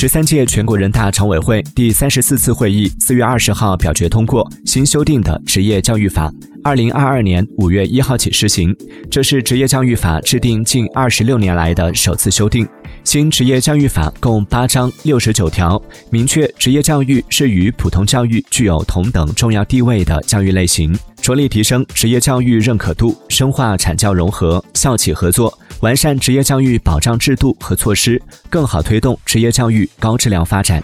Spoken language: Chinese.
十三届全国人大常委会第三十四次会议四月二十号表决通过新修订的职业教育法，二零二二年五月一号起施行。这是职业教育法制定近二十六年来的首次修订。新职业教育法共八章六十九条，明确职业教育是与普通教育具有同等重要地位的教育类型，着力提升职业教育认可度，深化产教融合、校企合作，完善职业教育保障制度和措施，更好推动职业教育高质量发展。